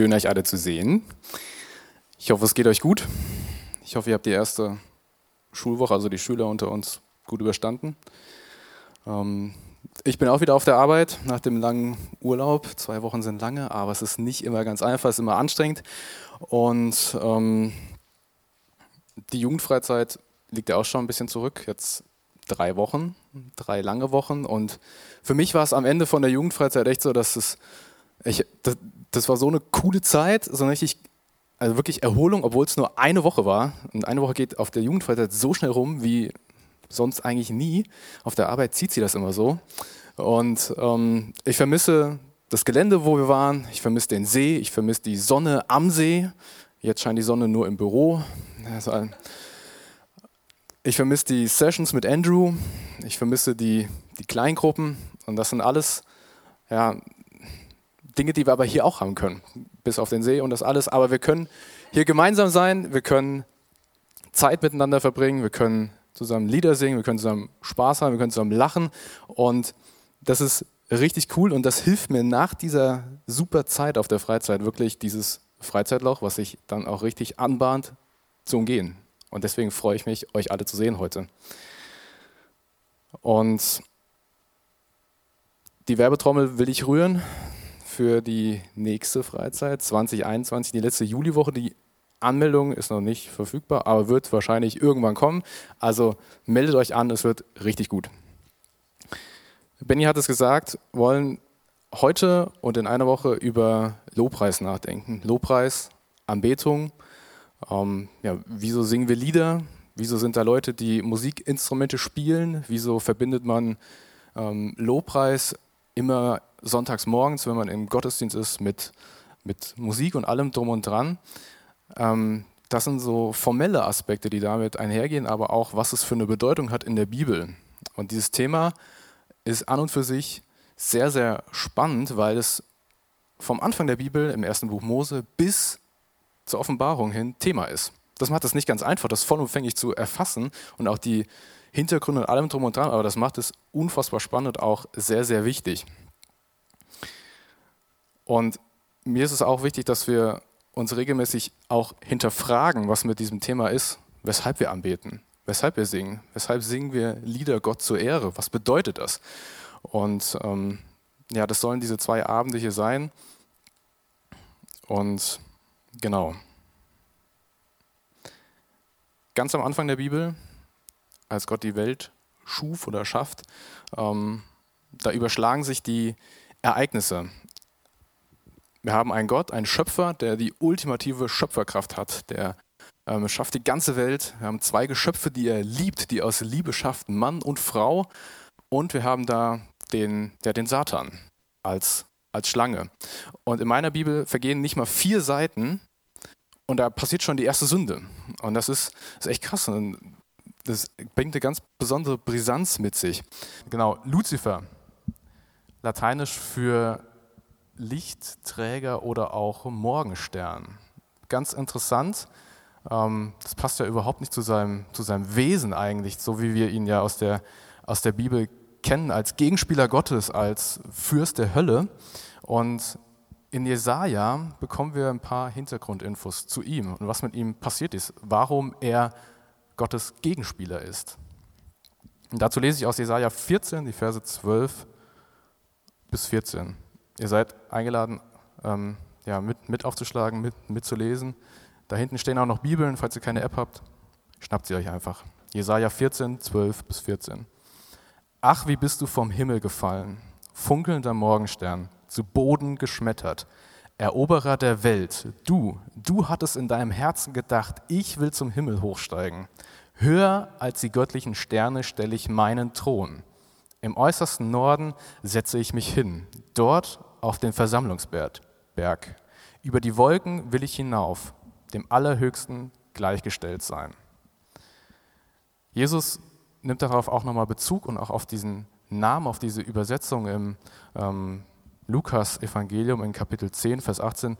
Schön, euch alle zu sehen. Ich hoffe, es geht euch gut. Ich hoffe, ihr habt die erste Schulwoche, also die Schüler unter uns, gut überstanden. Ähm, ich bin auch wieder auf der Arbeit nach dem langen Urlaub. Zwei Wochen sind lange, aber es ist nicht immer ganz einfach, es ist immer anstrengend. Und ähm, die Jugendfreizeit liegt ja auch schon ein bisschen zurück. Jetzt drei Wochen, drei lange Wochen. Und für mich war es am Ende von der Jugendfreizeit echt so, dass es, ich, das, das war so eine coole Zeit, so eine richtig, also wirklich Erholung, obwohl es nur eine Woche war. Und eine Woche geht auf der Jugendfreizeit so schnell rum wie sonst eigentlich nie. Auf der Arbeit zieht sie das immer so. Und ähm, ich vermisse das Gelände, wo wir waren. Ich vermisse den See. Ich vermisse die Sonne am See. Jetzt scheint die Sonne nur im Büro. Also, ich vermisse die Sessions mit Andrew. Ich vermisse die, die Kleingruppen. Und das sind alles ja, Dinge, die wir aber hier auch haben können. Bis auf den See und das alles. Aber wir können hier gemeinsam sein. Wir können Zeit miteinander verbringen. Wir können zusammen Lieder singen. Wir können zusammen Spaß haben. Wir können zusammen lachen. Und das ist richtig cool. Und das hilft mir nach dieser super Zeit auf der Freizeit wirklich dieses Freizeitloch, was sich dann auch richtig anbahnt, zu umgehen. Und deswegen freue ich mich, euch alle zu sehen heute. Und die Werbetrommel will ich rühren für die nächste Freizeit 2021, die letzte Juliwoche. Die Anmeldung ist noch nicht verfügbar, aber wird wahrscheinlich irgendwann kommen. Also meldet euch an, es wird richtig gut. Benny hat es gesagt, wollen heute und in einer Woche über Lobpreis nachdenken. Lobpreis, Anbetung, ähm, ja, wieso singen wir Lieder? Wieso sind da Leute, die Musikinstrumente spielen? Wieso verbindet man ähm, Lobpreis immer sonntags morgens, wenn man im Gottesdienst ist, mit, mit Musik und allem drum und dran? Ähm, das sind so formelle Aspekte, die damit einhergehen, aber auch, was es für eine Bedeutung hat in der Bibel. Und dieses Thema ist an und für sich sehr, sehr spannend, weil es vom Anfang der Bibel im ersten Buch Mose bis zur Offenbarung hin Thema ist. Das macht es nicht ganz einfach, das vollumfänglich zu erfassen und auch die Hintergründe und allem drum und dran, aber das macht es unfassbar spannend und auch sehr, sehr wichtig. Und mir ist es auch wichtig, dass wir uns regelmäßig auch hinterfragen, was mit diesem Thema ist, weshalb wir anbeten, weshalb wir singen, weshalb singen wir Lieder Gott zur Ehre, was bedeutet das? Und ähm, ja, das sollen diese zwei Abende hier sein. Und Genau. Ganz am Anfang der Bibel, als Gott die Welt schuf oder schafft, ähm, da überschlagen sich die Ereignisse. Wir haben einen Gott, einen Schöpfer, der die ultimative Schöpferkraft hat, der ähm, schafft die ganze Welt. Wir haben zwei Geschöpfe, die er liebt, die aus Liebe schaffen, Mann und Frau. Und wir haben da den, der, den Satan als als Schlange. Und in meiner Bibel vergehen nicht mal vier Seiten und da passiert schon die erste Sünde. Und das ist, ist echt krass. Und das bringt eine ganz besondere Brisanz mit sich. Genau, Luzifer, lateinisch für Lichtträger oder auch Morgenstern. Ganz interessant. Ähm, das passt ja überhaupt nicht zu seinem, zu seinem Wesen eigentlich, so wie wir ihn ja aus der, aus der Bibel kennen als Gegenspieler Gottes, als Fürst der Hölle. Und in Jesaja bekommen wir ein paar Hintergrundinfos zu ihm und was mit ihm passiert ist, warum er Gottes Gegenspieler ist. Und dazu lese ich aus Jesaja 14, die Verse 12 bis 14. Ihr seid eingeladen, ähm, ja, mit, mit aufzuschlagen, mit, mitzulesen. Da hinten stehen auch noch Bibeln, falls ihr keine App habt, schnappt sie euch einfach. Jesaja 14, 12 bis 14. Ach, wie bist du vom Himmel gefallen, funkelnder Morgenstern, zu Boden geschmettert. Eroberer der Welt, du, du hattest in deinem Herzen gedacht, ich will zum Himmel hochsteigen. Höher als die göttlichen Sterne stelle ich meinen Thron. Im äußersten Norden setze ich mich hin, dort auf den Versammlungsberg. Über die Wolken will ich hinauf, dem Allerhöchsten gleichgestellt sein. Jesus nimmt darauf auch nochmal Bezug und auch auf diesen Namen, auf diese Übersetzung im ähm, Lukas-Evangelium in Kapitel 10, Vers 18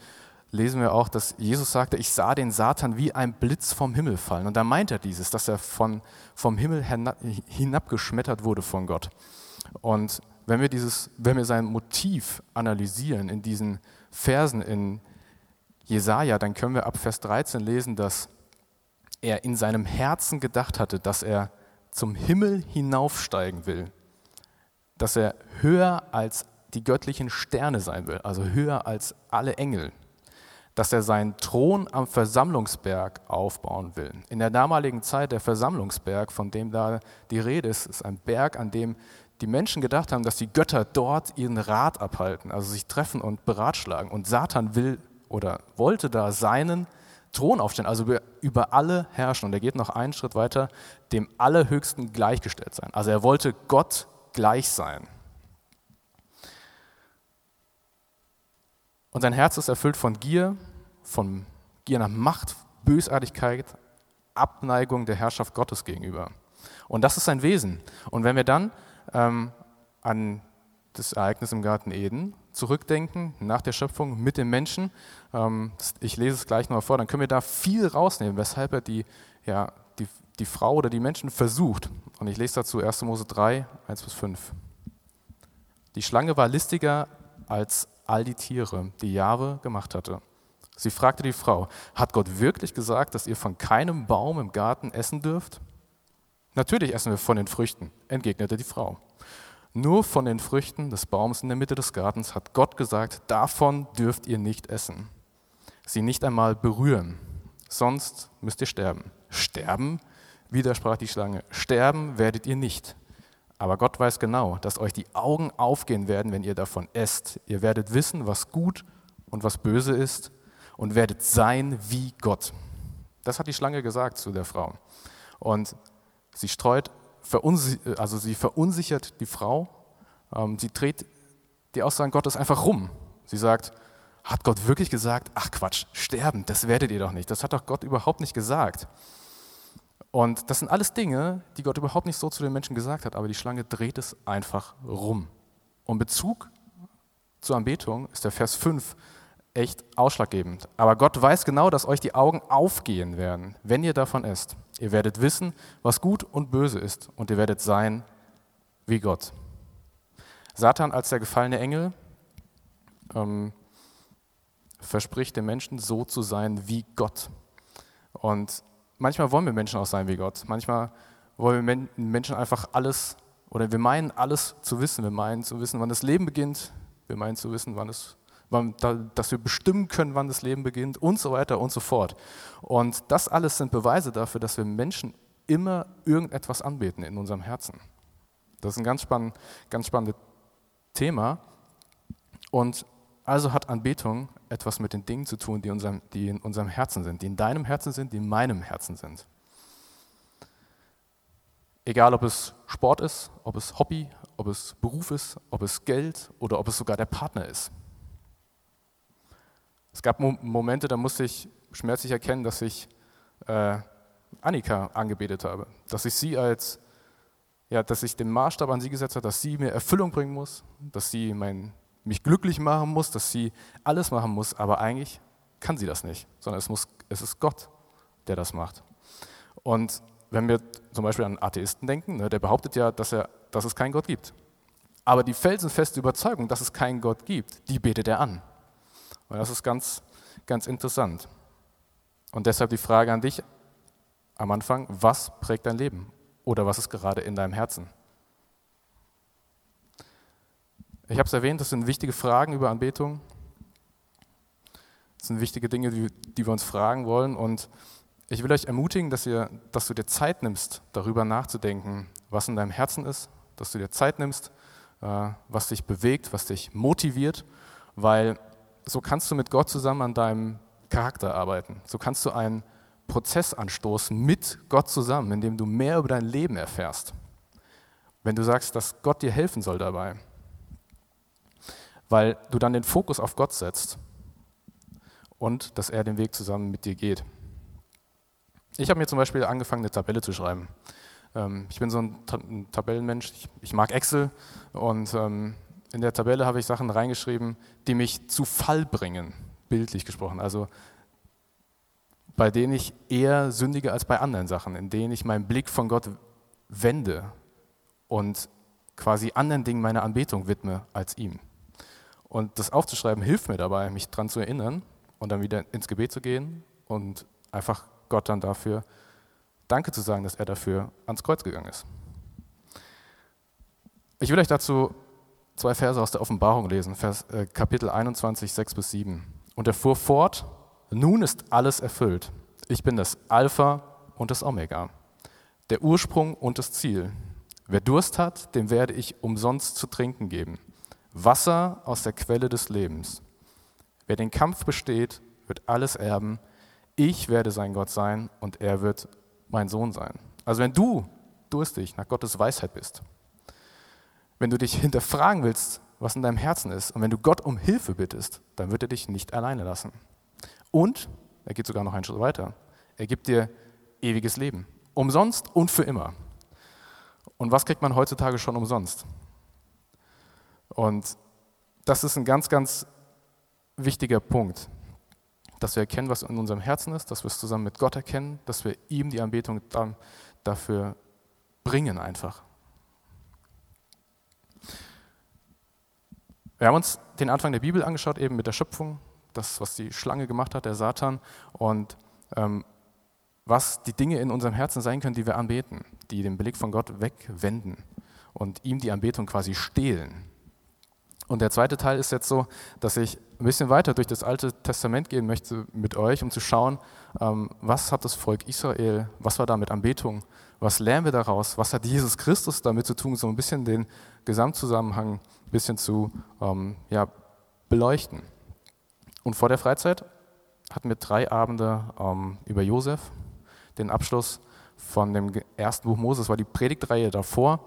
lesen wir auch, dass Jesus sagte, ich sah den Satan wie ein Blitz vom Himmel fallen. Und da meint er dieses, dass er von, vom Himmel hinabgeschmettert wurde von Gott. Und wenn wir, dieses, wenn wir sein Motiv analysieren in diesen Versen in Jesaja, dann können wir ab Vers 13 lesen, dass er in seinem Herzen gedacht hatte, dass er zum Himmel hinaufsteigen will, dass er höher als die göttlichen Sterne sein will, also höher als alle Engel, dass er seinen Thron am Versammlungsberg aufbauen will. In der damaligen Zeit der Versammlungsberg, von dem da die Rede ist, ist ein Berg, an dem die Menschen gedacht haben, dass die Götter dort ihren Rat abhalten, also sich treffen und beratschlagen. Und Satan will oder wollte da seinen Thron aufstellen, also über alle herrschen. Und er geht noch einen Schritt weiter, dem Allerhöchsten gleichgestellt sein. Also er wollte Gott gleich sein. Und sein Herz ist erfüllt von Gier, von Gier nach Macht, Bösartigkeit, Abneigung der Herrschaft Gottes gegenüber. Und das ist sein Wesen. Und wenn wir dann ähm, an das Ereignis im Garten Eden zurückdenken, nach der Schöpfung mit dem Menschen, ähm, ich lese es gleich noch vor, dann können wir da viel rausnehmen, weshalb er die, ja, die, die Frau oder die Menschen versucht. Und ich lese dazu 1. Mose 3, 1 bis 5. Die Schlange war listiger als all die Tiere, die Jahwe gemacht hatte. Sie fragte die Frau, hat Gott wirklich gesagt, dass ihr von keinem Baum im Garten essen dürft? Natürlich essen wir von den Früchten, entgegnete die Frau. Nur von den Früchten des Baums in der Mitte des Gartens hat Gott gesagt, davon dürft ihr nicht essen. Sie nicht einmal berühren, sonst müsst ihr sterben. Sterben? widersprach die Schlange. Sterben werdet ihr nicht. Aber Gott weiß genau, dass euch die Augen aufgehen werden, wenn ihr davon esst. Ihr werdet wissen, was gut und was böse ist und werdet sein wie Gott. Das hat die Schlange gesagt zu der Frau. Und sie streut, also sie verunsichert die Frau. Ähm, sie dreht die Aussagen Gottes einfach rum. Sie sagt, hat Gott wirklich gesagt, ach Quatsch, sterben, das werdet ihr doch nicht. Das hat doch Gott überhaupt nicht gesagt. Und das sind alles Dinge, die Gott überhaupt nicht so zu den Menschen gesagt hat, aber die Schlange dreht es einfach rum. Und Bezug zur Anbetung ist der Vers 5 echt ausschlaggebend. Aber Gott weiß genau, dass euch die Augen aufgehen werden, wenn ihr davon esst. Ihr werdet wissen, was gut und böse ist und ihr werdet sein wie Gott. Satan als der gefallene Engel ähm, verspricht den Menschen so zu sein wie Gott. Und manchmal wollen wir Menschen auch sein wie Gott. Manchmal wollen wir Menschen einfach alles oder wir meinen alles zu wissen. Wir meinen zu wissen, wann das Leben beginnt. Wir meinen zu wissen, wann es, wann, dass wir bestimmen können, wann das Leben beginnt und so weiter und so fort. Und das alles sind Beweise dafür, dass wir Menschen immer irgendetwas anbeten in unserem Herzen. Das ist ein ganz, spann, ganz spannendes Thema. Und also hat Anbetung etwas mit den Dingen zu tun, die, unserem, die in unserem Herzen sind, die in deinem Herzen sind, die in meinem Herzen sind. Egal, ob es Sport ist, ob es Hobby, ob es Beruf ist, ob es Geld oder ob es sogar der Partner ist. Es gab Momente, da musste ich schmerzlich erkennen, dass ich äh, Annika angebetet habe, dass ich sie als, ja, dass ich den Maßstab an sie gesetzt habe, dass sie mir Erfüllung bringen muss, dass sie mein mich glücklich machen muss, dass sie alles machen muss, aber eigentlich kann sie das nicht, sondern es, muss, es ist Gott, der das macht. Und wenn wir zum Beispiel an Atheisten denken, ne, der behauptet ja, dass, er, dass es keinen Gott gibt. Aber die felsenfeste Überzeugung, dass es keinen Gott gibt, die betet er an. Und das ist ganz, ganz interessant. Und deshalb die Frage an dich am Anfang, was prägt dein Leben? Oder was ist gerade in deinem Herzen? Ich habe es erwähnt, das sind wichtige Fragen über Anbetung. Das sind wichtige Dinge, die, die wir uns fragen wollen. Und ich will euch ermutigen, dass, ihr, dass du dir Zeit nimmst, darüber nachzudenken, was in deinem Herzen ist, dass du dir Zeit nimmst, äh, was dich bewegt, was dich motiviert, weil so kannst du mit Gott zusammen an deinem Charakter arbeiten. So kannst du einen Prozess anstoßen mit Gott zusammen, in dem du mehr über dein Leben erfährst. Wenn du sagst, dass Gott dir helfen soll dabei, weil du dann den Fokus auf Gott setzt und dass er den Weg zusammen mit dir geht. Ich habe mir zum Beispiel angefangen, eine Tabelle zu schreiben. Ähm, ich bin so ein Tabellenmensch, ich mag Excel und ähm, in der Tabelle habe ich Sachen reingeschrieben, die mich zu Fall bringen, bildlich gesprochen. Also bei denen ich eher sündige als bei anderen Sachen, in denen ich meinen Blick von Gott wende und quasi anderen Dingen meine Anbetung widme als ihm. Und das aufzuschreiben hilft mir dabei, mich daran zu erinnern und dann wieder ins Gebet zu gehen und einfach Gott dann dafür Danke zu sagen, dass er dafür ans Kreuz gegangen ist. Ich will euch dazu zwei Verse aus der Offenbarung lesen, Vers, äh, Kapitel 21, 6 bis 7. Und er fuhr fort, nun ist alles erfüllt. Ich bin das Alpha und das Omega, der Ursprung und das Ziel. Wer Durst hat, dem werde ich umsonst zu trinken geben. Wasser aus der Quelle des Lebens. Wer den Kampf besteht, wird alles erben. Ich werde sein Gott sein und er wird mein Sohn sein. Also wenn du durstig nach Gottes Weisheit bist, wenn du dich hinterfragen willst, was in deinem Herzen ist, und wenn du Gott um Hilfe bittest, dann wird er dich nicht alleine lassen. Und, er geht sogar noch einen Schritt weiter, er gibt dir ewiges Leben. Umsonst und für immer. Und was kriegt man heutzutage schon umsonst? Und das ist ein ganz, ganz wichtiger Punkt, dass wir erkennen, was in unserem Herzen ist, dass wir es zusammen mit Gott erkennen, dass wir ihm die Anbetung dafür bringen einfach. Wir haben uns den Anfang der Bibel angeschaut, eben mit der Schöpfung, das, was die Schlange gemacht hat, der Satan, und ähm, was die Dinge in unserem Herzen sein können, die wir anbeten, die den Blick von Gott wegwenden und ihm die Anbetung quasi stehlen. Und der zweite Teil ist jetzt so, dass ich ein bisschen weiter durch das Alte Testament gehen möchte mit euch, um zu schauen, ähm, was hat das Volk Israel, was war da mit Anbetung, was lernen wir daraus, was hat Jesus Christus damit zu tun, so ein bisschen den Gesamtzusammenhang ein bisschen zu ähm, ja, beleuchten. Und vor der Freizeit hatten wir drei Abende ähm, über Josef, den Abschluss von dem ersten Buch Moses, war die Predigtreihe davor.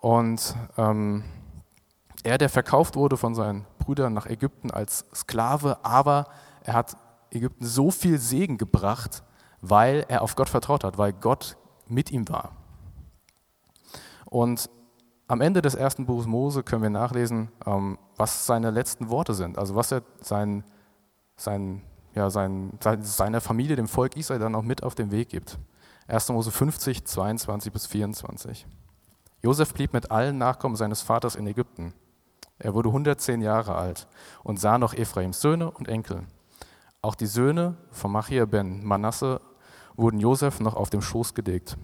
Und ähm, er, der verkauft wurde von seinen Brüdern nach Ägypten als Sklave, aber er hat Ägypten so viel Segen gebracht, weil er auf Gott vertraut hat, weil Gott mit ihm war. Und am Ende des ersten Buches Mose können wir nachlesen, ähm, was seine letzten Worte sind, also was er sein, sein, ja, sein, seiner Familie, dem Volk Israel dann auch mit auf den Weg gibt. 1. Mose 50, 22 bis 24. Josef blieb mit allen Nachkommen seines Vaters in Ägypten. Er wurde 110 Jahre alt und sah noch Ephraims Söhne und Enkel. Auch die Söhne von Machir ben Manasse wurden Josef noch auf dem Schoß gelegt.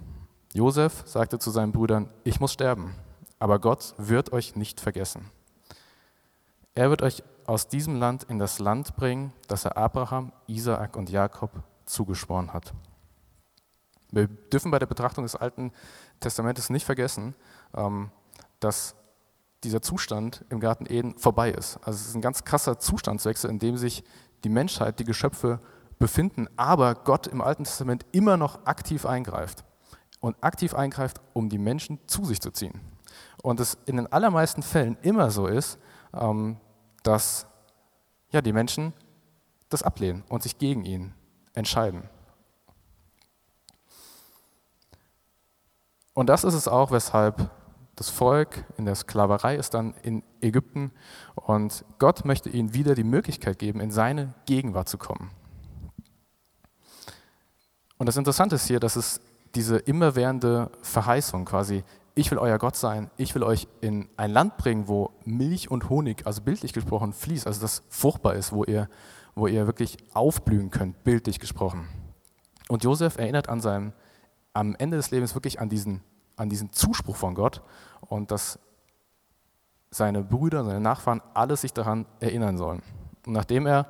Josef sagte zu seinen Brüdern: Ich muss sterben, aber Gott wird euch nicht vergessen. Er wird euch aus diesem Land in das Land bringen, das er Abraham, Isaak und Jakob zugeschworen hat. Wir dürfen bei der Betrachtung des Alten Testamentes nicht vergessen, ähm, dass dieser Zustand im Garten Eden vorbei ist. Also es ist ein ganz krasser Zustandswechsel, in dem sich die Menschheit, die Geschöpfe befinden, aber Gott im Alten Testament immer noch aktiv eingreift. Und aktiv eingreift, um die Menschen zu sich zu ziehen. Und es in den allermeisten Fällen immer so ist, ähm, dass ja, die Menschen das ablehnen und sich gegen ihn entscheiden. Und das ist es auch, weshalb das Volk in der Sklaverei ist dann in Ägypten und Gott möchte ihnen wieder die Möglichkeit geben, in seine Gegenwart zu kommen. Und das Interessante ist hier, dass es diese immerwährende Verheißung quasi, ich will euer Gott sein, ich will euch in ein Land bringen, wo Milch und Honig, also bildlich gesprochen, fließt, also das fruchtbar ist, wo ihr, wo ihr wirklich aufblühen könnt, bildlich gesprochen. Und Josef erinnert an seinem, am Ende des Lebens wirklich an diesen an diesen Zuspruch von Gott und dass seine Brüder, seine Nachfahren alle sich daran erinnern sollen. Und nachdem er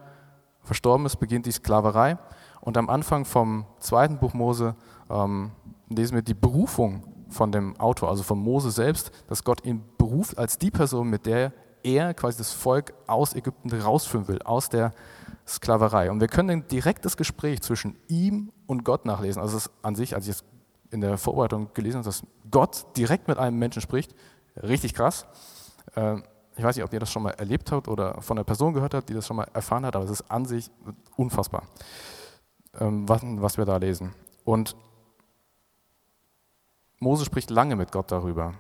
verstorben ist, beginnt die Sklaverei. Und am Anfang vom zweiten Buch Mose ähm, lesen wir die Berufung von dem Autor, also von Mose selbst, dass Gott ihn beruft als die Person, mit der er quasi das Volk aus Ägypten rausführen will, aus der Sklaverei. Und wir können ein direktes Gespräch zwischen ihm und Gott nachlesen. Also es an sich, als ich es in der Vorbereitung gelesen habe, dass Gott direkt mit einem Menschen spricht. Richtig krass. Ähm, ich weiß nicht, ob ihr das schon mal erlebt habt oder von einer Person gehört habt, die das schon mal erfahren hat, aber es ist an sich unfassbar, ähm, was, wir da lesen. Und Mose spricht lange mit Gott darüber.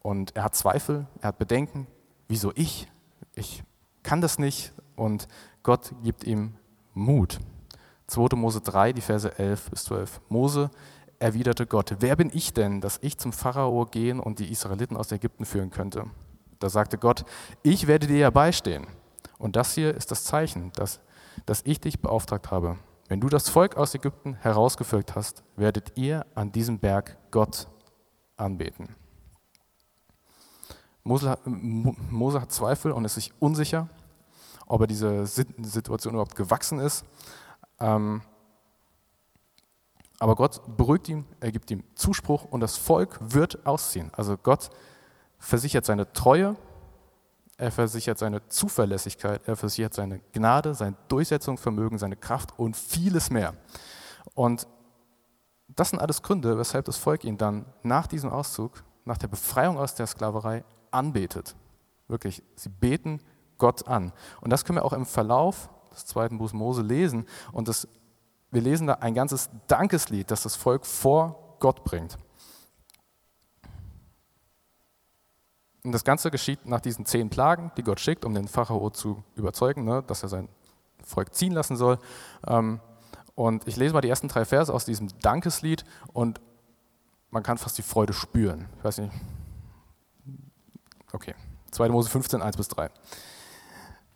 Und er hat Zweifel, er hat Bedenken. Wieso ich? Ich kann das nicht. Und Gott gibt ihm Mut. 2. Mose 3, die Verse 11 bis 12. Mose erwiderte Gott, wer bin ich denn, dass ich zum Pharao gehen und die Israeliten aus Ägypten führen könnte? Da sagte Gott, ich werde dir ja beistehen. Und das hier ist das Zeichen, dass dass ich dich beauftragt habe. Wenn du das Volk aus Ägypten herausgeführt hast, werdet ihr an diesem Berg Gott anbeten. Mose hat, Zweifel und ist sich unsicher, ob er diese Situation überhaupt gewachsen ist. Ähm, aber Gott beruhigt ihn, er gibt ihm Zuspruch und das Volk wird ausziehen. Also Gott versichert seine Treue, er versichert seine Zuverlässigkeit, er versichert seine Gnade, sein Durchsetzungsvermögen, seine Kraft und vieles mehr. Und das sind alles Gründe, weshalb das Volk ihn dann nach diesem Auszug, nach der Befreiung aus der Sklaverei anbetet. Wirklich, sie beten Gott an. Und das können wir auch im Verlauf des zweiten Buchs Mose lesen. Und das, wir lesen da ein ganzes Dankeslied, das das Volk vor Gott bringt. Und das Ganze geschieht nach diesen zehn Plagen, die Gott schickt, um den Pharao zu überzeugen, ne, dass er sein Volk ziehen lassen soll. Ähm, und ich lese mal die ersten drei Verse aus diesem Dankeslied und man kann fast die Freude spüren. Ich weiß nicht. Okay. 2. Mose 15, 1 bis 3.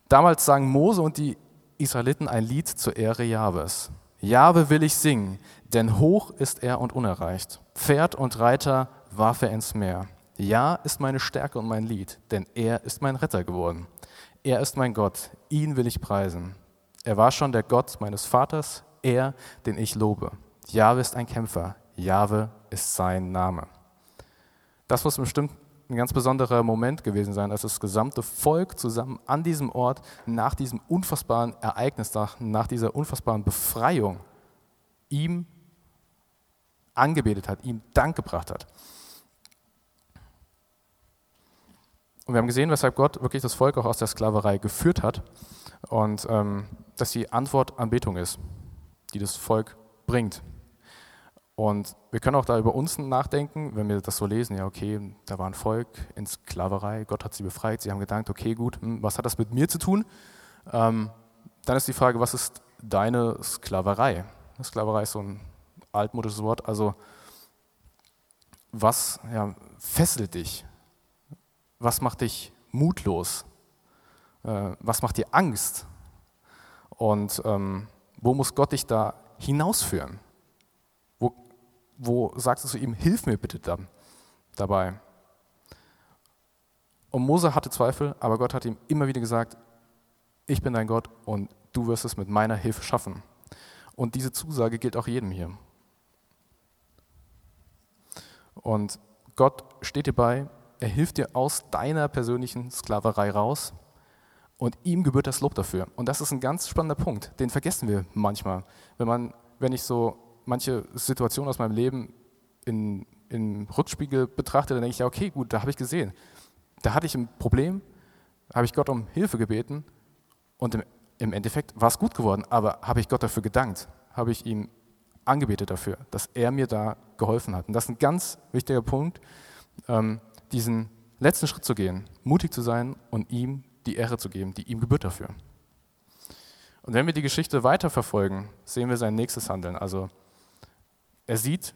Damals sangen Mose und die Israeliten ein Lied zur Ehre Jahwes. Jahwe will ich singen, denn hoch ist er und unerreicht. Pferd und Reiter warf er ins Meer. Ja ist meine Stärke und mein Lied, denn er ist mein Retter geworden. Er ist mein Gott, ihn will ich preisen. Er war schon der Gott meines Vaters, er, den ich lobe. Jahwe ist ein Kämpfer, Jahwe ist sein Name. Das muss bestimmt ein ganz besonderer Moment gewesen sein, als das gesamte Volk zusammen an diesem Ort nach diesem unfassbaren Ereignis, nach dieser unfassbaren Befreiung ihm angebetet hat, ihm Dank gebracht hat. Und wir haben gesehen, weshalb Gott wirklich das Volk auch aus der Sklaverei geführt hat und ähm, dass die Antwort Anbetung ist, die das Volk bringt. Und wir können auch da über uns nachdenken, wenn wir das so lesen, ja, okay, da war ein Volk in Sklaverei, Gott hat sie befreit, sie haben gedacht, okay, gut, hm, was hat das mit mir zu tun? Ähm, dann ist die Frage, was ist deine Sklaverei? Sklaverei ist so ein altmodisches Wort, also was ja, fesselt dich? Was macht dich mutlos? Äh, was macht dir Angst? Und ähm, wo muss Gott dich da hinausführen? Wo sagst du zu ihm, hilf mir bitte dann dabei. Und Mose hatte Zweifel, aber Gott hat ihm immer wieder gesagt, ich bin dein Gott und du wirst es mit meiner Hilfe schaffen. Und diese Zusage gilt auch jedem hier. Und Gott steht dir bei, er hilft dir aus deiner persönlichen Sklaverei raus und ihm gebührt das Lob dafür. Und das ist ein ganz spannender Punkt, den vergessen wir manchmal. Wenn, man, wenn ich so manche Situationen aus meinem Leben in, im Rückspiegel betrachte, dann denke ich, ja, okay, gut, da habe ich gesehen. Da hatte ich ein Problem, habe ich Gott um Hilfe gebeten und im, im Endeffekt war es gut geworden, aber habe ich Gott dafür gedankt, habe ich ihm angebetet dafür, dass er mir da geholfen hat. Und das ist ein ganz wichtiger Punkt, ähm, diesen letzten Schritt zu gehen, mutig zu sein und ihm die Ehre zu geben, die ihm gebührt dafür. Und wenn wir die Geschichte weiterverfolgen, sehen wir sein nächstes Handeln. Also er sieht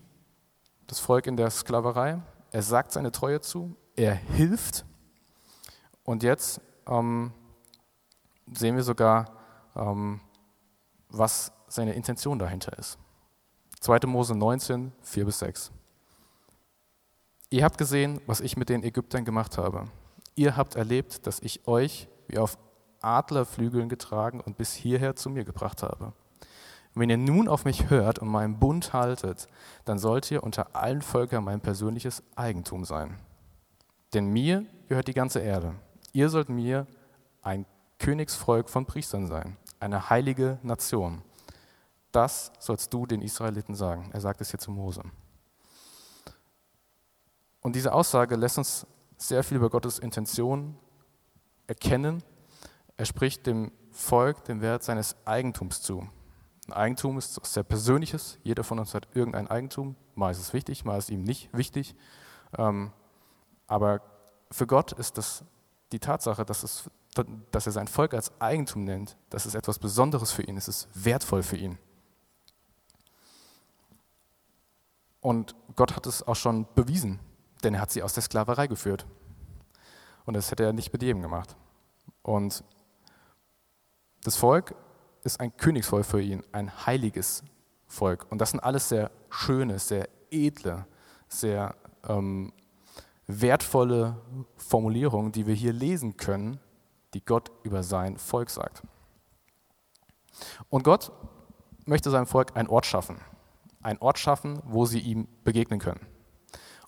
das Volk in der Sklaverei, er sagt seine Treue zu, er hilft und jetzt ähm, sehen wir sogar, ähm, was seine Intention dahinter ist. 2. Mose 19, 4 bis 6. Ihr habt gesehen, was ich mit den Ägyptern gemacht habe. Ihr habt erlebt, dass ich euch wie auf Adlerflügeln getragen und bis hierher zu mir gebracht habe. Wenn ihr nun auf mich hört und meinen Bund haltet, dann sollt ihr unter allen Völkern mein persönliches Eigentum sein. Denn mir gehört die ganze Erde. Ihr sollt mir ein Königsvolk von Priestern sein, eine heilige Nation. Das sollst du den Israeliten sagen. Er sagt es hier zu Mose. Und diese Aussage lässt uns sehr viel über Gottes Intention erkennen. Er spricht dem Volk den Wert seines Eigentums zu. Ein Eigentum ist was sehr Persönliches. Jeder von uns hat irgendein Eigentum. Mal ist es wichtig, mal ist es ihm nicht wichtig. Ähm, aber für Gott ist das die Tatsache, dass, es, dass er sein Volk als Eigentum nennt, das ist etwas Besonderes für ihn, es ist wertvoll für ihn. Und Gott hat es auch schon bewiesen, denn er hat sie aus der Sklaverei geführt. Und das hätte er nicht mit jedem gemacht. Und das Volk ist ein Königsvolk für ihn, ein heiliges Volk. Und das sind alles sehr schöne, sehr edle, sehr ähm, wertvolle Formulierungen, die wir hier lesen können, die Gott über sein Volk sagt. Und Gott möchte seinem Volk einen Ort schaffen. Einen Ort schaffen, wo sie ihm begegnen können.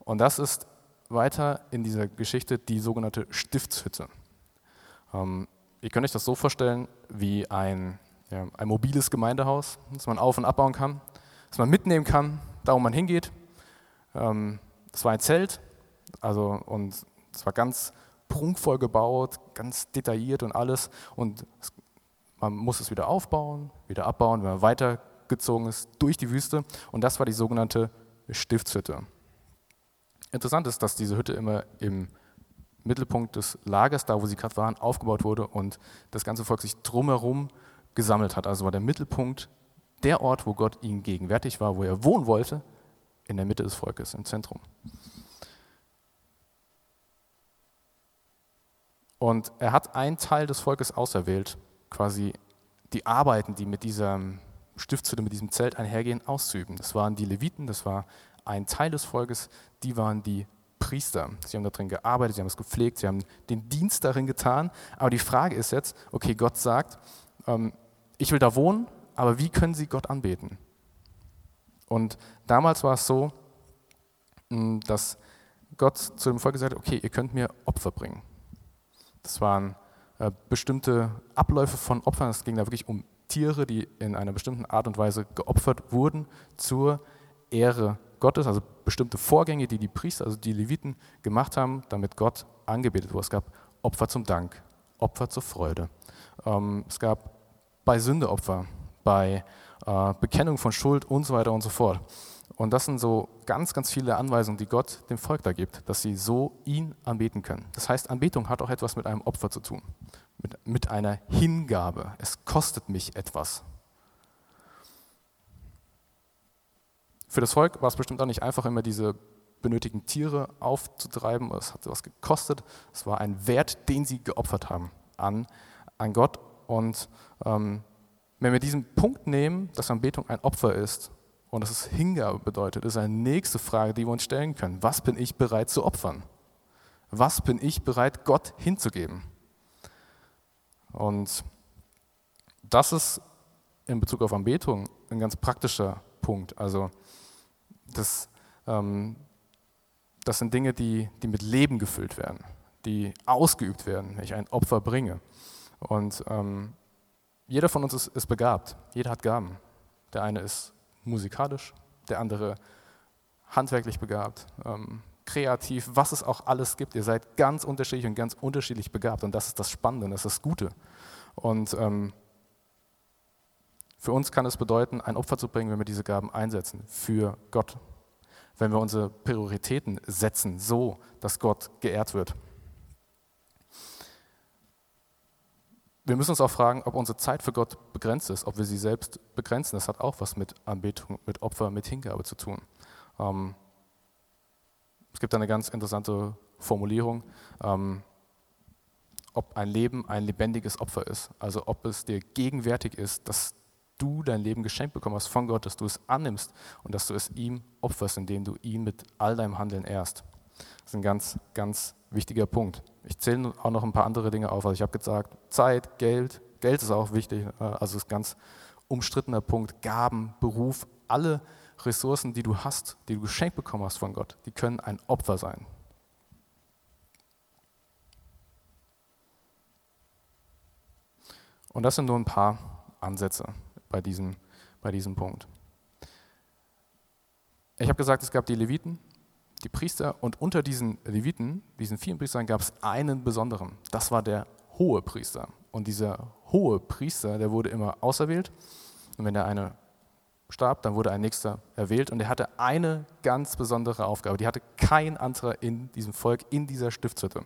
Und das ist weiter in dieser Geschichte die sogenannte Stiftshütte. Ähm, ihr könnt euch das so vorstellen wie ein, ja, ein mobiles Gemeindehaus, das man auf- und abbauen kann, das man mitnehmen kann, da wo man hingeht. Ähm, es war ein Zelt, also, und es war ganz prunkvoll gebaut, ganz detailliert und alles. Und es, man muss es wieder aufbauen, wieder abbauen, wenn man weitergezogen ist durch die Wüste. Und das war die sogenannte Stiftshütte. Interessant ist, dass diese Hütte immer im Mittelpunkt des Lagers, da wo sie gerade waren, aufgebaut wurde und das ganze Volk sich drumherum gesammelt hat. Also war der Mittelpunkt der Ort, wo Gott ihnen gegenwärtig war, wo er wohnen wollte, in der Mitte des Volkes, im Zentrum. Und er hat einen Teil des Volkes auserwählt, quasi die Arbeiten, die mit dieser Stiftshütte, mit diesem Zelt einhergehen, auszuüben. Das waren die Leviten, das war ein Teil des Volkes, die waren die Priester. Sie haben darin gearbeitet, sie haben es gepflegt, sie haben den Dienst darin getan. Aber die Frage ist jetzt, okay, Gott sagt, ich will da wohnen, aber wie können sie Gott anbeten? Und damals war es so, dass Gott zu dem Volk gesagt hat, okay, ihr könnt mir Opfer bringen. Das waren äh, bestimmte Abläufe von Opfern. Es ging da wirklich um Tiere, die in einer bestimmten Art und Weise geopfert wurden zur Ehre Gottes, also bestimmte Vorgänge, die die Priester, also die Leviten gemacht haben, damit Gott angebetet wurde. Es gab Opfer zum Dank, Opfer zur Freude. Ähm, es gab bei Sünde Opfer, bei äh, Bekennung von Schuld und so weiter und so fort. Und das sind so ganz, ganz viele Anweisungen, die Gott dem Volk da gibt, dass sie so ihn anbeten können. Das heißt, Anbetung hat auch etwas mit einem Opfer zu tun, mit, mit einer Hingabe. Es kostet mich etwas. Für das Volk war es bestimmt auch nicht einfach, immer diese benötigten Tiere aufzutreiben. Es hat etwas gekostet. Es war ein Wert, den sie geopfert haben an, an Gott. Und ähm, wenn wir diesen Punkt nehmen, dass Anbetung ein Opfer ist und dass es Hingabe bedeutet, ist eine nächste Frage, die wir uns stellen können. Was bin ich bereit zu opfern? Was bin ich bereit, Gott hinzugeben? Und das ist in Bezug auf Anbetung ein ganz praktischer Punkt. Also das, ähm, das sind Dinge, die, die mit Leben gefüllt werden, die ausgeübt werden, wenn ich ein Opfer bringe. Und ähm, jeder von uns ist, ist begabt, jeder hat Gaben. Der eine ist musikalisch, der andere handwerklich begabt, ähm, kreativ, was es auch alles gibt. Ihr seid ganz unterschiedlich und ganz unterschiedlich begabt und das ist das Spannende, das ist das Gute. Und ähm, für uns kann es bedeuten, ein Opfer zu bringen, wenn wir diese Gaben einsetzen für Gott. Wenn wir unsere Prioritäten setzen, so dass Gott geehrt wird. Wir müssen uns auch fragen, ob unsere Zeit für Gott begrenzt ist, ob wir sie selbst begrenzen. Das hat auch was mit Anbetung, mit Opfer, mit Hingabe zu tun. Ähm, es gibt eine ganz interessante Formulierung, ähm, ob ein Leben ein lebendiges Opfer ist. Also ob es dir gegenwärtig ist, dass du dein Leben geschenkt bekommen hast von Gott, dass du es annimmst und dass du es ihm opferst, indem du ihn mit all deinem Handeln ehrst. Das ist ein ganz, ganz wichtiger Punkt. Ich zähle auch noch ein paar andere Dinge auf. Also ich habe gesagt, Zeit, Geld, Geld ist auch wichtig, äh, also ist ein ganz umstrittener Punkt. Gaben, Beruf, alle Ressourcen, die du hast, die du geschenkt bekommen hast von Gott, die können ein Opfer sein. Und das sind nur ein paar Ansätze bei diesem, bei diesem Punkt. Ich habe gesagt, es gab die Leviten, die Priester und unter diesen Leviten, diesen vielen Priestern, gab es einen besonderen. Das war der hohe Priester. Und dieser hohe Priester, der wurde immer auserwählt. Und wenn der eine starb, dann wurde ein nächster erwählt. Und er hatte eine ganz besondere Aufgabe. Die hatte kein anderer in diesem Volk, in dieser Stiftshütte.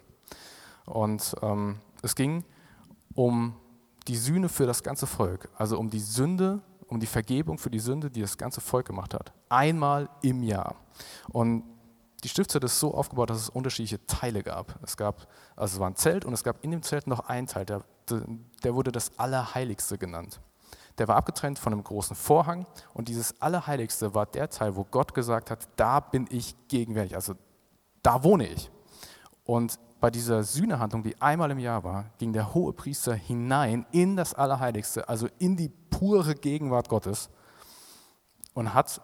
Und ähm, es ging um die Sühne für das ganze Volk, also um die Sünde, um die Vergebung für die Sünde, die das ganze Volk gemacht hat. Einmal im Jahr. Und die Stiftshütte ist so aufgebaut, dass es unterschiedliche Teile gab. Es gab, also es war ein Zelt und es gab in dem Zelt noch einen Teil, der, der wurde das Allerheiligste genannt. der war abgetrennt von einem großen Vorhang und dieses Allerheiligste war der Teil, wo Gott gesagt hat, da bin ich gegenwärtig, also da wohne ich. Und bei dieser Sühnehandlung, die einmal im Jahr war, ging der hohe Priester hinein in das Allerheiligste, also in die pure Gegenwart Gottes und hat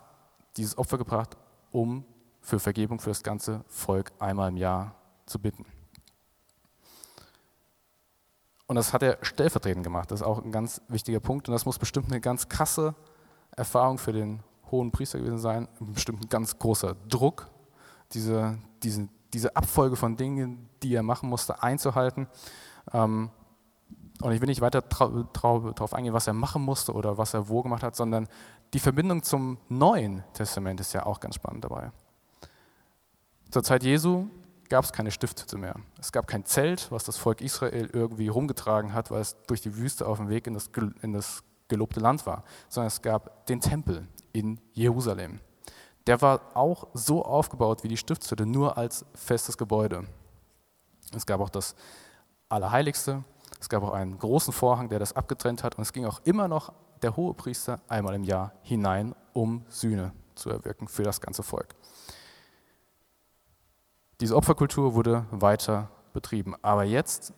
dieses Opfer gebracht, um für Vergebung für das ganze Volk einmal im Jahr zu bitten. Und das hat er stellvertretend gemacht. Das ist auch ein ganz wichtiger Punkt. Und das muss bestimmt eine ganz krasse Erfahrung für den hohen Priester gewesen sein. Bestimmt ein ganz großer Druck, diese, diese, diese Abfolge von Dingen, die er machen musste, einzuhalten. Ähm, und ich will nicht weiter darauf eingehen, was er machen musste oder was er wo gemacht hat, sondern die Verbindung zum Neuen Testament ist ja auch ganz spannend dabei. Zur Zeit Jesu gab es keine Stiftshütte mehr. Es gab kein Zelt, was das Volk Israel irgendwie rumgetragen hat, weil es durch die Wüste auf dem Weg in das, in das gelobte Land war, sondern es gab den Tempel in Jerusalem. Der war auch so aufgebaut wie die Stiftshütte, nur als festes Gebäude. Es gab auch das Allerheiligste, es gab auch einen großen Vorhang, der das abgetrennt hat und es ging auch immer noch der hohe Priester einmal im Jahr hinein, um Sühne zu erwirken für das ganze Volk. Diese Opferkultur wurde weiter betrieben. Aber jetzt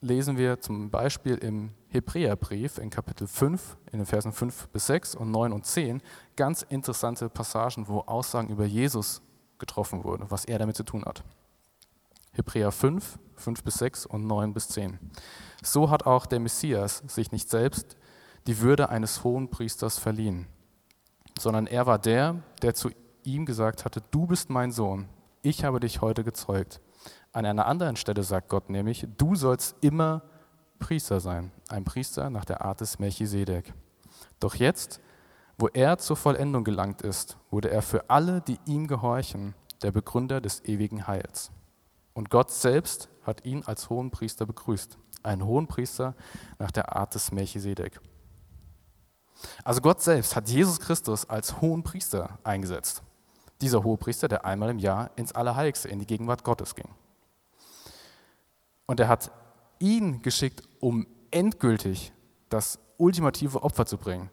lesen wir zum Beispiel im Hebräerbrief in Kapitel 5, in den Versen 5 bis 6 und 9 und 10 ganz interessante Passagen, wo Aussagen über Jesus getroffen wurden, was er damit zu tun hat. Hebräer 5, 5 bis 6 und 9 bis 10. So hat auch der Messias sich nicht selbst die Würde eines hohen Priesters verliehen, sondern er war der, der zu ihm gesagt hatte, du bist mein Sohn, ich habe dich heute gezeugt. An einer anderen Stelle sagt Gott nämlich, du sollst immer Priester sein, ein Priester nach der Art des Melchisedek. Doch jetzt, wo er zur Vollendung gelangt ist, wurde er für alle, die ihm gehorchen, der Begründer des ewigen Heils. Und Gott selbst hat ihn als hohen Priester begrüßt, einen hohen Priester nach der Art des Melchisedek. Also Gott selbst hat Jesus Christus als hohen Priester eingesetzt dieser Hohepriester, der einmal im Jahr ins Allerheiligste, in die Gegenwart Gottes ging. Und er hat ihn geschickt, um endgültig das ultimative Opfer zu bringen.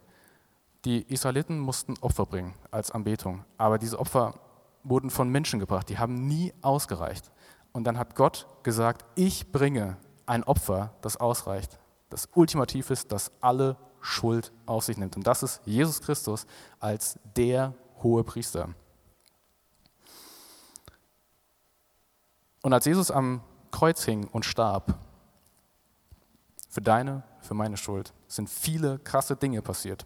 Die Israeliten mussten Opfer bringen als Anbetung, aber diese Opfer wurden von Menschen gebracht, die haben nie ausgereicht. Und dann hat Gott gesagt, ich bringe ein Opfer, das ausreicht, das ultimativ ist, das alle Schuld auf sich nimmt. Und das ist Jesus Christus als der hohe Priester. Und als Jesus am Kreuz hing und starb, für deine, für meine Schuld, sind viele krasse Dinge passiert.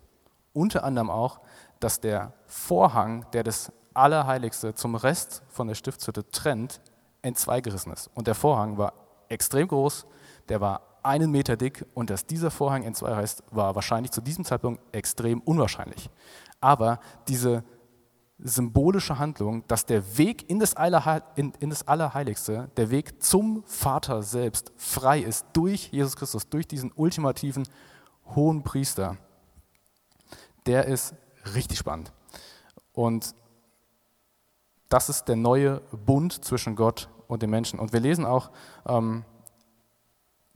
Unter anderem auch, dass der Vorhang, der das Allerheiligste zum Rest von der Stiftshütte trennt, entzweigerissen ist. Und der Vorhang war extrem groß, der war einen Meter dick und dass dieser Vorhang entzweireißt, war wahrscheinlich zu diesem Zeitpunkt extrem unwahrscheinlich. Aber diese symbolische Handlung, dass der Weg in das, Allerheiligste, der Weg zum Vater selbst frei ist durch Jesus Christus, durch diesen ultimativen hohen Priester. Der ist richtig spannend. Und das ist der neue Bund zwischen Gott und den Menschen. Und wir lesen auch, ähm,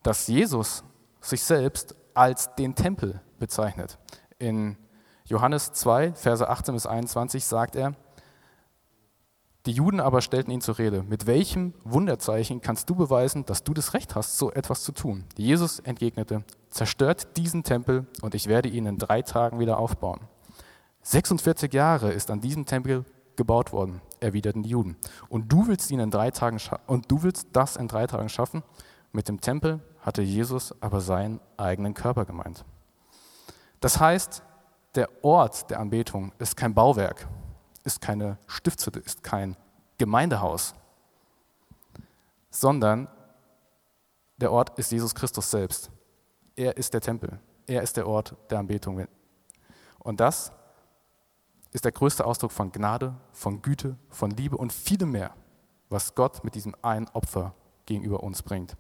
dass Jesus sich selbst als den Tempel bezeichnet. In Johannes 2, Verse 18 bis 21 sagt er, die Juden aber stellten ihn zur Rede. Mit welchem Wunderzeichen kannst du beweisen, dass du das Recht hast, so etwas zu tun? Jesus entgegnete, zerstört diesen Tempel und ich werde ihn in drei Tagen wieder aufbauen. 46 Jahre ist an diesem Tempel gebaut worden, erwiderten die Juden. Und du willst ihn in drei Tagen und du willst das in drei Tagen schaffen? Mit dem Tempel hatte Jesus aber seinen eigenen Körper gemeint. Das heißt, der Ort der Anbetung ist kein Bauwerk, ist keine Stiftshütte, ist kein Gemeindehaus, sondern der Ort ist Jesus Christus selbst. Er ist der Tempel. Er ist der Ort der Anbetung. Und das ist der größte Ausdruck von Gnade, von Güte, von Liebe und vielem mehr, was Gott mit diesem einen Opfer gegenüber uns bringt.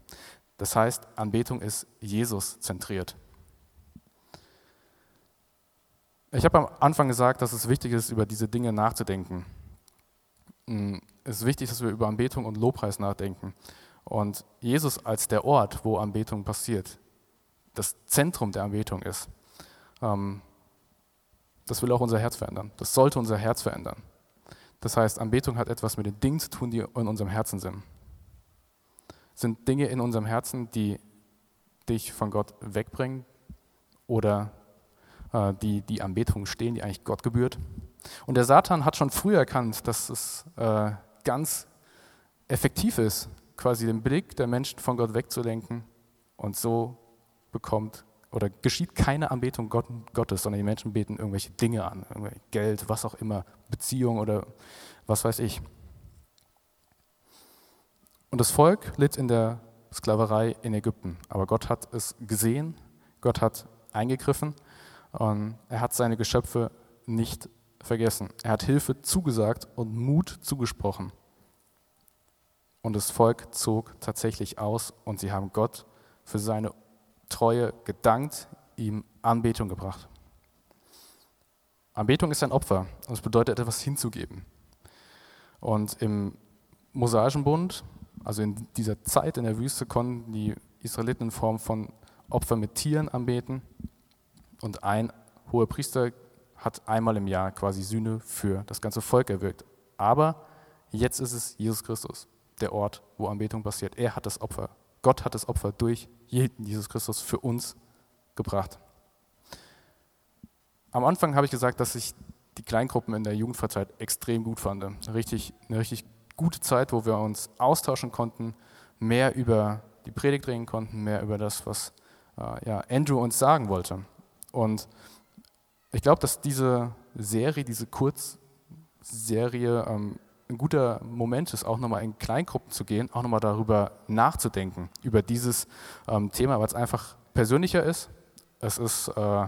Das heißt, Anbetung ist Jesus zentriert. Ich habe am Anfang gesagt, dass es wichtig ist, über diese Dinge nachzudenken. Mm, es ist wichtig, dass wir über Anbetung und Lobpreis nachdenken. Und Jesus als der Ort, wo Anbetung passiert, das Zentrum der Anbetung ist. ähm, das will auch unser Herz verändern. Das sollte unser Herz verändern. Das heißt, Anbetung hat etwas mit den Dingen zu tun, die in unserem Herzen sind. Sind Dinge in unserem Herzen, die dich von Gott wegbringen oder die die Anbetung stehen, die eigentlich Gott gebührt. Und der Satan hat schon früh erkannt, dass es äh, ganz effektiv ist, quasi den Blick der Menschen von Gott wegzulenken und so bekommt oder geschieht keine Anbetung Gott, Gottes, sondern die Menschen beten irgendwelche Dinge an, Geld, was auch immer, Beziehung oder was weiß ich. Und das Volk litt in der Sklaverei in Ägypten, aber Gott hat es gesehen, Gott hat eingegriffen er hat seine Geschöpfe nicht vergessen. Er hat Hilfe zugesagt und Mut zugesprochen. Und das Volk zog tatsächlich aus und sie haben Gott für seine Treue gedankt, ihm Anbetung gebracht. Anbetung ist ein Opfer und es bedeutet etwas hinzugeben. Und im Mosaischen Bund, also in dieser Zeit in der Wüste, konnten die Israeliten in Form von Opfern mit Tieren anbeten. Und ein hoher Priester hat einmal im Jahr quasi Sühne für das ganze Volk erwirkt. Aber jetzt ist es Jesus Christus, der Ort, wo Anbetung passiert. Er hat das Opfer. Gott hat das Opfer durch Jesus Christus für uns gebracht. Am Anfang habe ich gesagt, dass ich die Kleingruppen in der Jugendfreizeit extrem gut fand. Richtig, eine richtig gute Zeit, wo wir uns austauschen konnten, mehr über die Predigt reden konnten, mehr über das, was äh, ja, Andrew uns sagen wollte. Und ich glaube, dass diese Serie, diese Kurzserie ähm, ein guter Moment ist, auch nochmal in Kleingruppen zu gehen, auch nochmal darüber nachzudenken, über dieses ähm, Thema, weil es einfach persönlicher ist. Es ist äh,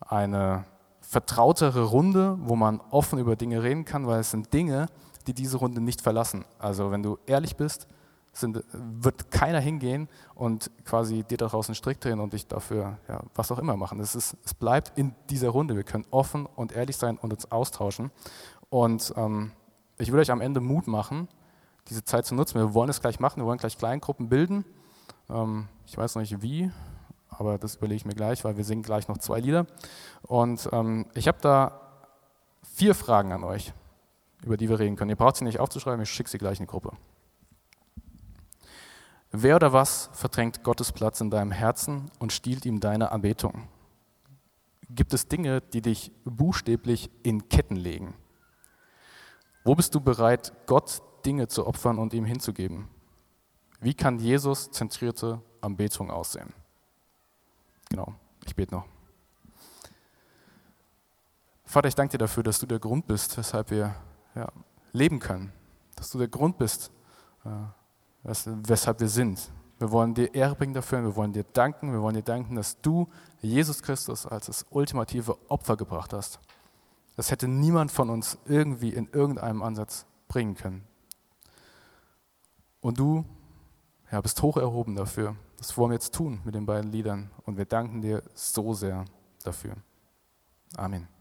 eine vertrautere Runde, wo man offen über Dinge reden kann, weil es sind Dinge, die diese Runde nicht verlassen. Also wenn du ehrlich bist, sind, wird keiner hingehen und quasi dir daraus einen Strick drehen und dich dafür ja, was auch immer machen. Es, ist, es bleibt in dieser Runde. Wir können offen und ehrlich sein und uns austauschen. Und ähm, ich will euch am Ende Mut machen, diese Zeit zu nutzen. Wir wollen es gleich machen, wir wollen gleich Kleingruppen bilden. Ähm, ich weiß noch nicht wie, aber das überlege ich mir gleich, weil wir singen gleich noch zwei Lieder. Und ähm, ich habe da vier Fragen an euch, über die wir reden können. Ihr braucht sie nicht aufzuschreiben, ich schicke sie gleich in die Gruppe. Wer oder was verdrängt Gottes Platz in deinem Herzen und stiehlt ihm deine Anbetung? Gibt es Dinge, die dich buchstäblich in Ketten legen? Wo bist du bereit, Gott Dinge zu opfern und ihm hinzugeben? Wie kann Jesus zentrierte Anbetung aussehen? Genau, ich bete noch. Vater, ich danke dir dafür, dass du der Grund bist, weshalb wir ja, leben können. Dass du der Grund bist, äh, weshalb wir sind. Wir wollen dir Ehre bringen dafür, wir wollen dir danken, wir wollen dir danken, dass du Jesus Christus als das ultimative Opfer gebracht hast. Das hätte niemand von uns irgendwie in irgendeinem Ansatz bringen können. Und du ja, bist hoch erhoben dafür. Das wollen wir jetzt tun mit den beiden Liedern. Und wir danken dir so sehr dafür. Amen.